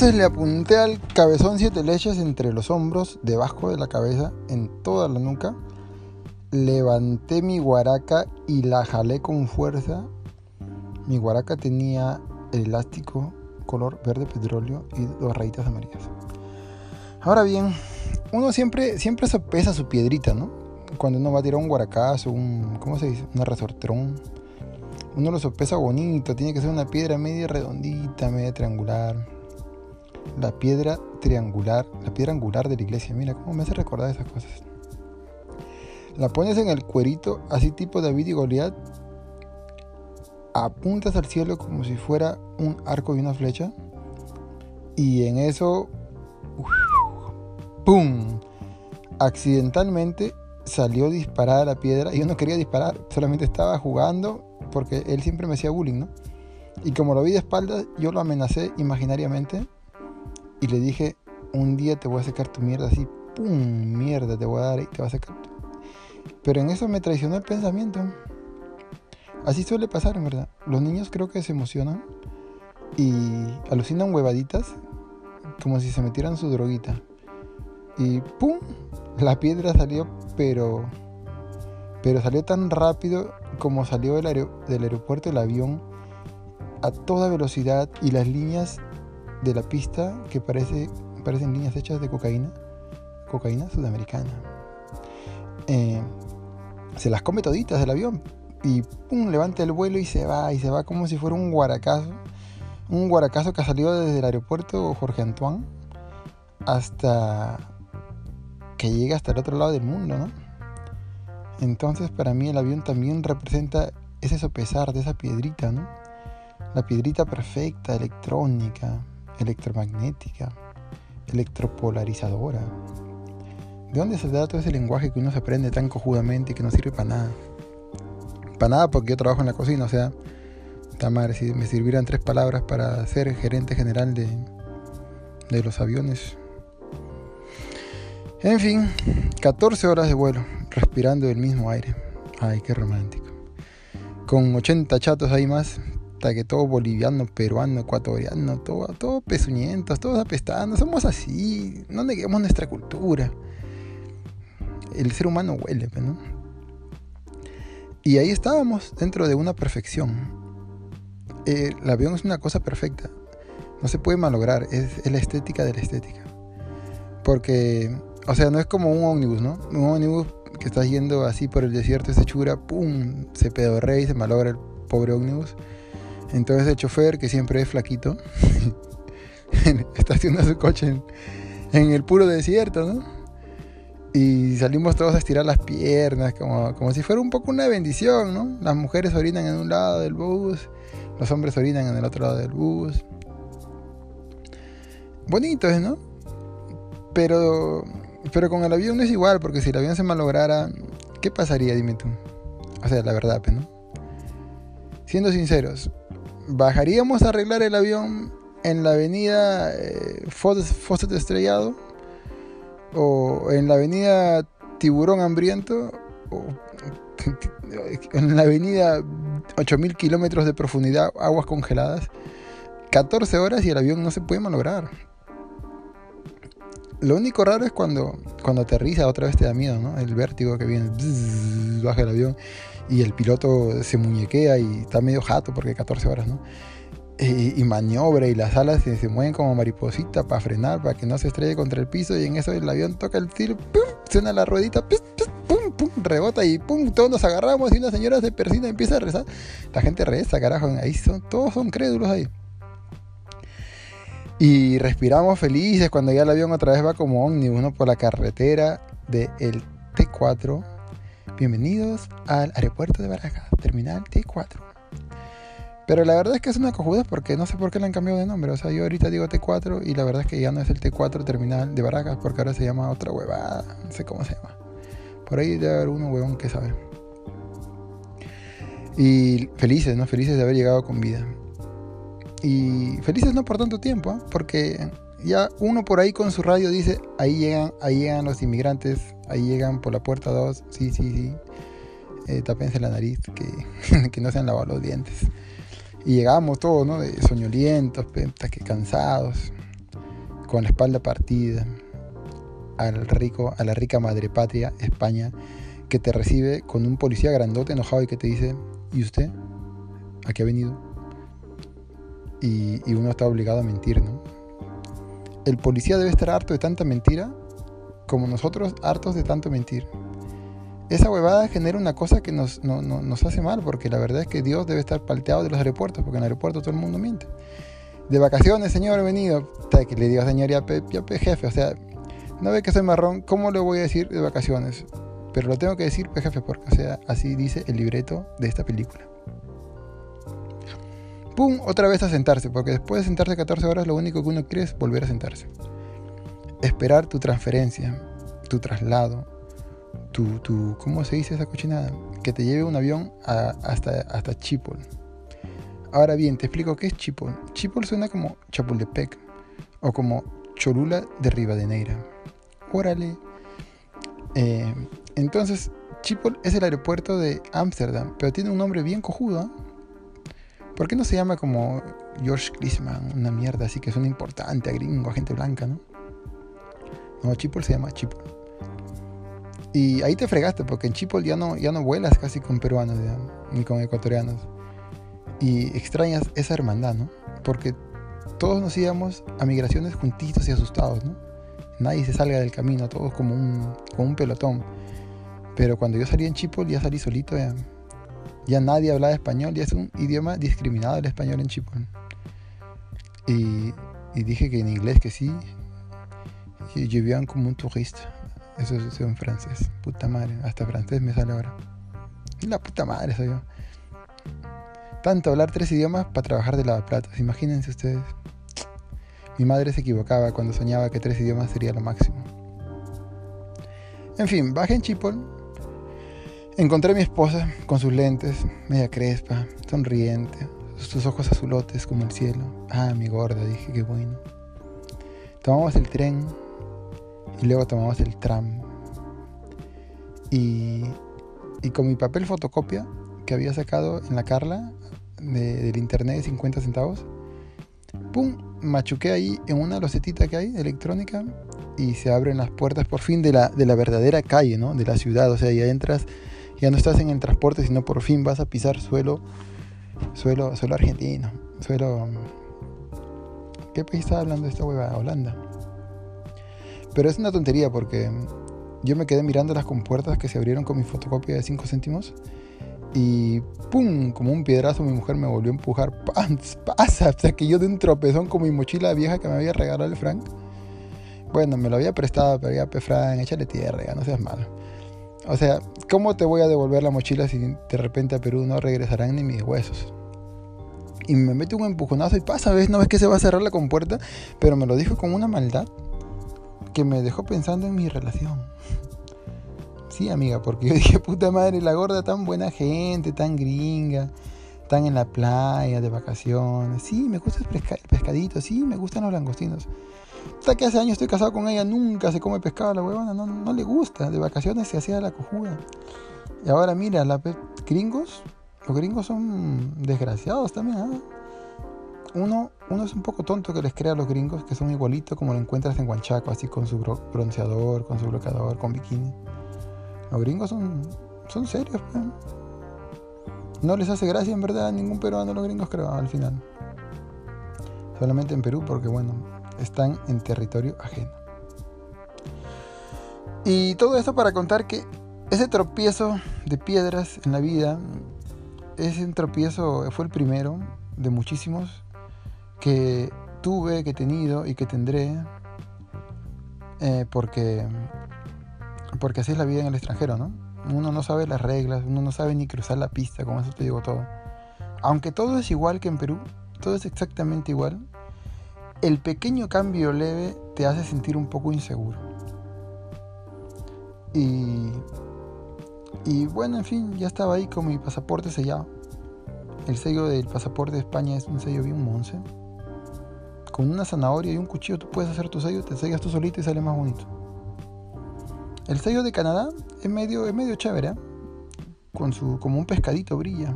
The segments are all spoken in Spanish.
Entonces le apunté al cabezón siete leches entre los hombros, debajo de la cabeza, en toda la nuca. Levanté mi guaraca y la jalé con fuerza. Mi guaraca tenía el elástico color verde petróleo y dos rayitas amarillas. Ahora bien, uno siempre, siempre sopesa su piedrita, ¿no? Cuando uno va a tirar un guaracazo, un, ¿cómo se dice? Una resortrón. Uno lo sopesa bonito, tiene que ser una piedra media redondita, media triangular. La piedra triangular, la piedra angular de la iglesia, mira cómo me hace recordar esas cosas. La pones en el cuerito, así tipo David y Goliat, apuntas al cielo como si fuera un arco y una flecha, y en eso ¡Pum! Accidentalmente salió disparada la piedra. Yo no quería disparar, solamente estaba jugando porque él siempre me hacía bullying, ¿no? Y como lo vi de espaldas, yo lo amenacé imaginariamente y le dije, un día te voy a sacar tu mierda así, ¡pum! Mierda, te voy a dar y te voy a sacar. Pero en eso me traicionó el pensamiento. Así suele pasar, en verdad. Los niños creo que se emocionan y alucinan huevaditas como si se metieran su droguita. Y ¡pum! La piedra salió, pero. Pero salió tan rápido como salió del, del aeropuerto el avión a toda velocidad y las líneas de la pista que parece, parecen líneas hechas de cocaína, cocaína sudamericana. Eh, se las come toditas del avión y pum, levanta el vuelo y se va, y se va como si fuera un guaracazo. Un guaracazo que ha salido desde el aeropuerto Jorge Antoine hasta que llega hasta el otro lado del mundo, ¿no? Entonces para mí el avión también representa ese sopesar de esa piedrita, ¿no? La piedrita perfecta, electrónica, electromagnética, electropolarizadora. ¿De dónde se da todo ese lenguaje que uno se aprende tan cojudamente y que no sirve para nada? Para nada porque yo trabajo en la cocina, o sea, madre, si me sirvieran tres palabras para ser gerente general de, de los aviones, en fin, 14 horas de vuelo, respirando el mismo aire. Ay, qué romántico. Con 80 chatos ahí más, hasta que todo boliviano, peruano, ecuatoriano, todo, todo pezuñentos, todos apestando. Somos así, no neguemos nuestra cultura. El ser humano huele, pues, ¿no? Y ahí estábamos, dentro de una perfección. el avión es una cosa perfecta. No se puede malograr, es, es la estética de la estética. Porque o sea, no es como un ómnibus, ¿no? Un ómnibus que está yendo así por el desierto, ese chura, ¡pum! Se pedorrea y se malogra el pobre ómnibus. Entonces el chofer, que siempre es flaquito, está haciendo su coche en, el puro desierto, ¿no? Y salimos todos a estirar las piernas, como, si fuera un poco una bendición, ¿no? Las mujeres orinan en un lado del bus, los hombres orinan en el otro lado del bus. Bonito, ¿no? Pero pero con el avión no es igual, porque si el avión se malograra, ¿qué pasaría? Dime tú. O sea, la verdad, ¿no? Siendo sinceros, ¿bajaríamos a arreglar el avión en la avenida eh, Fawcett Estrellado? ¿O en la avenida Tiburón Hambriento? ¿O en la avenida 8000 kilómetros de profundidad, aguas congeladas? 14 horas y el avión no se puede malograr. Lo único raro es cuando, cuando aterriza otra vez te da miedo, ¿no? El vértigo que viene, baja el avión y el piloto se muñequea y está medio jato porque 14 horas, ¿no? Y, maniobra y las alas se, mueven como mariposita para frenar, para que no se estrelle contra el piso y en eso el avión toca el tiro, ¡pum! suena la ruedita, ¡pum! ¡pum! rebota y ¡pum! todos nos agarramos y una señora se persina y empieza a rezar. La gente reza, carajo, ahí son, todos son crédulos ahí. Y respiramos felices cuando ya el avión otra vez va como ómnibus ¿no? por la carretera del T4. Bienvenidos al aeropuerto de Barajas, terminal T4. Pero la verdad es que es una cojuda porque no sé por qué le han cambiado de nombre. O sea, yo ahorita digo T4 y la verdad es que ya no es el T4 terminal de Barajas porque ahora se llama otra huevada. No sé cómo se llama. Por ahí debe haber uno huevón que sabe. Y felices, ¿no? Felices de haber llegado con vida. Y felices no por tanto tiempo, ¿ah? porque ya uno por ahí con su radio dice, ahí llegan, ahí llegan los inmigrantes, ahí llegan por la puerta 2, sí, sí, sí, eh, tapense la nariz, que, que no se han lavado los dientes. Y llegamos todos, ¿no? De soñolientos, que cansados. con la espalda partida, al rico, a la rica madre patria, España, que te recibe con un policía grandote enojado y que te dice, ¿y usted? ¿A qué ha venido? Y, y uno está obligado a mentir, ¿no? El policía debe estar harto de tanta mentira como nosotros hartos de tanto mentir. Esa huevada genera una cosa que nos, hace mal, porque la verdad es que Dios debe estar palteado de los aeropuertos, porque en el aeropuerto todo el mundo miente. De vacaciones, señor, he venido. Que le digo, señor, ya, jefe, o sea, no ve que soy marrón, ¿cómo le voy a decir de vacaciones? Pero lo tengo que decir, jefe, porque así dice el libreto de esta película. ¡Pum! Otra vez a sentarse, porque después de sentarse 14 horas lo único que uno quiere es volver a sentarse esperar tu transferencia, tu traslado, tu, tu, ¿cómo se dice esa cochinada? Que te lleve un avión hasta, hasta Chipol. Ahora bien, te explico qué es Chipol. Chipol suena como Chapultepec o como Cholula de Rivadeneira. Órale. Eh, entonces, Chipol es el aeropuerto de Ámsterdam, pero tiene un nombre bien cojudo. ¿ah? ¿Por qué no se llama como George Clisman? Una mierda así que suena importante a gringo, a gente blanca, ¿no? No, Chipol se llama Chipol. Y ahí te fregaste, porque en Chipol ya no, ya no vuelas casi con peruanos, ni con ecuatorianos. Y extrañas esa hermandad, ¿no? Porque todos nos íbamos a migraciones juntitos y asustados, ¿no? Nadie se salga del camino, todos como un, como un pelotón. Pero cuando yo salí en Chipol, ya salí solito, ya, ya nadie hablaba español, ya es un idioma discriminado el español en Chipol. Y, y dije que en inglés que sí, je viens como un turista. Eso es en francés. Puta madre, hasta francés me sale ahora. La puta madre soy yo. Tanto hablar tres idiomas para trabajar de lavaplatos. Imagínense ustedes. Mi madre se equivocaba cuando soñaba que tres idiomas sería lo máximo. En fin, bajé en Chipol. Encontré a mi esposa con sus lentes, media crespa, sonriente, sus ojos azulotes como el cielo. Ah, mi gorda, dije, qué bueno. Tomamos el tren y luego tomamos el tram. Y, y con mi papel fotocopia que había sacado en la Carla del internet de 50 centavos, ¡pum! Machuqué ahí en una losetita que hay electrónica y se abren las puertas por fin de la, de la verdadera calle, ¿no? De la ciudad. O sea, ya entras, ya no estás en el transporte, sino por fin vas a pisar suelo, suelo, suelo argentino, suelo... ¿Qué país está hablando esta hueva? Holanda. Pero es una tontería porque yo me quedé mirando las compuertas que se abrieron con mi fotocopia de 5 céntimos y ¡pum! Como un piedrazo mi mujer me volvió a empujar. ¡Pants! ¡Pasa! O sea que yo de un tropezón con mi mochila vieja que me había regalado el Frank. Bueno, me lo había prestado, pero ya, pe Frank, échale tierra, ya no seas malo. O sea, ¿cómo te voy a devolver la mochila si de repente a Perú no regresarán ni mis huesos? Y me mete un empujonazo y pasa, ¿ves? No ves que se va a cerrar la compuerta, pero me lo dijo con una maldad que me dejó pensando en mi relación. Sí, amiga, porque yo dije, puta madre, la gorda tan buena gente, tan gringa, tan en la playa, de vacaciones. Sí, me gusta el, pescadito, sí, me gustan los langostinos. Hasta que hace años estoy casado con ella, nunca se come pescado la huevona, no, no le gusta. De vacaciones se hacía la cojuda. Y ahora mira, la gringos, los gringos son desgraciados también, ¿ah? Uno, uno es un poco tonto que les crea a los gringos que son igualitos como lo encuentras en Huanchaco, así con su bronceador, con su bloqueador, con bikini. Los gringos son, son serios, pues. No les hace gracia en verdad a ningún peruano los gringos, creo, al final. Solamente en Perú, porque bueno, están en territorio ajeno. Y todo esto para contar que ese tropiezo de piedras en la vida, ese tropiezo fue el primero de muchísimos que tuve, que he tenido y que tendré, eh, porque, porque así es la vida en el extranjero, ¿no? Uno no sabe las reglas, uno no sabe ni cruzar la pista, con eso te digo todo. Aunque todo es igual que en Perú, todo es exactamente igual, el pequeño cambio leve te hace sentir un poco inseguro. Y, y bueno, en fin, ya estaba ahí con mi pasaporte sellado. El sello del pasaporte de España es un sello bien monce con una zanahoria y un cuchillo tú puedes hacer tu sello, te sellas tú solito y sale más bonito. El sello de Canadá es medio, es medio chévere, ¿eh? con su, como un pescadito brilla.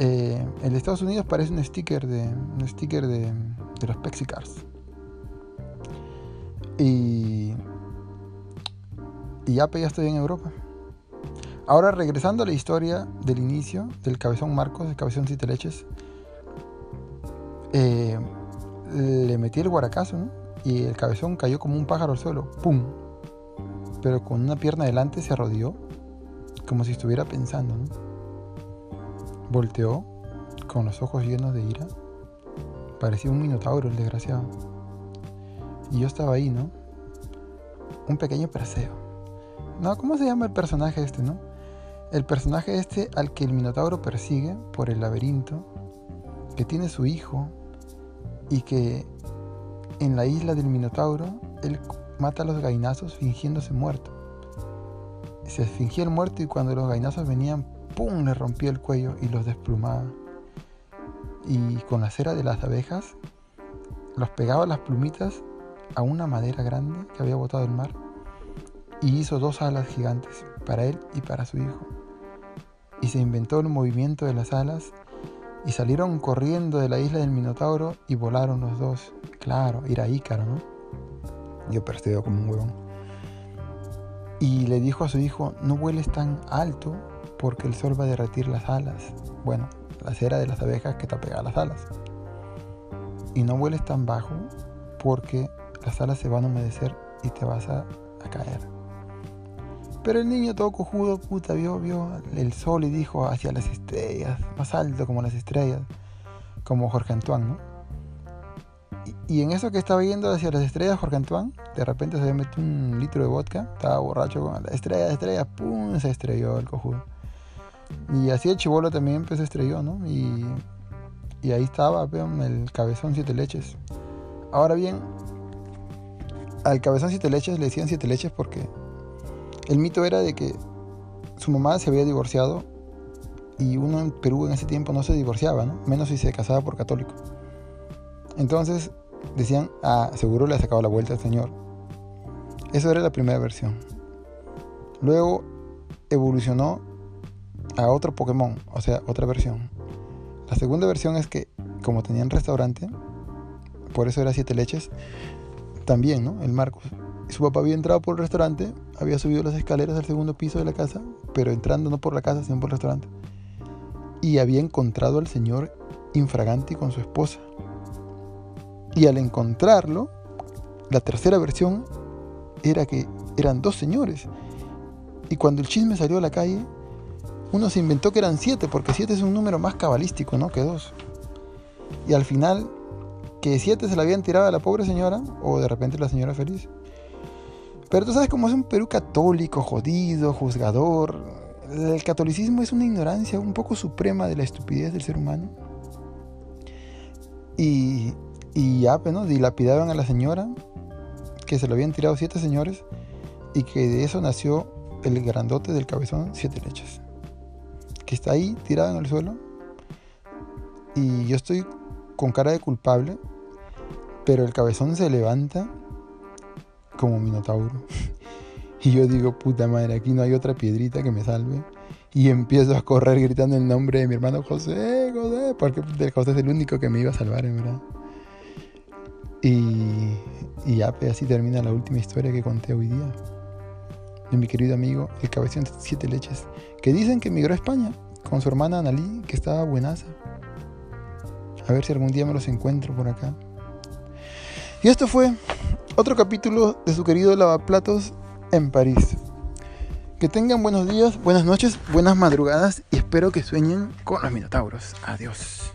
Eh, el Estados Unidos parece un sticker de, un sticker de, de los Pexicars. Y, y pues, ya estoy en Europa. Ahora regresando a la historia del inicio del cabezón Marcos, del cabezón Siete Leches, eh, le metí el guaracazo, ¿no? Y el cabezón cayó como un pájaro al suelo, ¡pum! Pero con una pierna adelante se arrodilló, como si estuviera pensando, ¿no? Volteó, con los ojos llenos de ira. Parecía un minotauro el desgraciado. Y yo estaba ahí, ¿no? Un pequeño Perseo. No, ¿cómo se llama el personaje este, no? El personaje este al que el Minotauro persigue por el laberinto, que tiene su hijo y que en la isla del Minotauro él mata a los gainazos fingiéndose muerto. Se fingía el muerto y cuando los gainazos venían, ¡pum! le rompía el cuello y los desplumaba. Y con la cera de las abejas los pegaba las plumitas a una madera grande que había botado el mar y hizo dos alas gigantes para él y para su hijo y se inventó el movimiento de las alas y salieron corriendo de la isla del Minotauro y volaron los dos. Claro, era Ícaro, ¿no? Yo percibo como un huevón. Y le dijo a su hijo, no vueles tan alto porque el sol va a derretir las alas. Bueno, la cera de las abejas que te pega las alas. Y no vueles tan bajo porque las alas se van a humedecer y te vas a, a caer. Pero el niño todo cojudo, puta, vio, vio el sol y dijo hacia las estrellas, más alto como las estrellas, como Jorge Antoine, ¿no? Y, en eso que estaba yendo hacia las estrellas, Jorge Antoine, de repente se metió un litro de vodka, estaba borracho con la estrella, estrella, pum, se estrelló el cojudo. Y así el chivolo también pues, se estrelló, ¿no? Y, y ahí estaba, vean, el cabezón siete leches. Ahora bien, al cabezón siete leches le decían siete leches porque el mito era de que su mamá se había divorciado y uno en Perú en ese tiempo no se divorciaba, ¿no? menos si se casaba por católico. Entonces decían, ah, seguro le ha sacado la vuelta al Señor. Eso era la primera versión. Luego evolucionó a otro Pokémon, o sea, otra versión. La segunda versión es que, como tenían restaurante, por eso era siete leches, también, ¿no? El Marcos su papá había entrado por el restaurante, había subido las escaleras al segundo piso de la casa, pero entrando no por la casa, sino por el restaurante. Y había encontrado al señor infraganti con su esposa. Y al encontrarlo, la tercera versión era que eran dos señores. Y cuando el chisme salió a la calle, uno se inventó que eran siete, porque siete es un número más cabalístico, ¿no? Que dos. Y al final, que siete se la habían tirado a la pobre señora, o de repente la señora feliz. Pero tú sabes cómo es un Perú católico, jodido, juzgador. El catolicismo es una ignorancia un poco suprema de la estupidez del ser humano. Y, y ya, pues. Dilapidaron a la señora, que se lo habían tirado siete señores, y que de eso nació el grandote del cabezón Siete Leches. Que está ahí tirado en el suelo. Y yo estoy con cara de culpable, pero el cabezón se levanta como Minotauro. y yo digo, puta madre, aquí no hay otra piedrita que me salve. Y empiezo a correr gritando el nombre de mi hermano José, José, porque José es el único que me iba a salvar, en verdad. Y, y ya, pues así termina la última historia que conté hoy día. De mi querido amigo, el cabezón de siete leches, que dicen que emigró a España con su hermana Analí, que estaba buenaza. A ver si algún día me los encuentro por acá. Y esto fue otro capítulo de su querido Lavaplatos en París. Que tengan buenos días, buenas noches, buenas madrugadas y espero que sueñen con los minotauros. Adiós.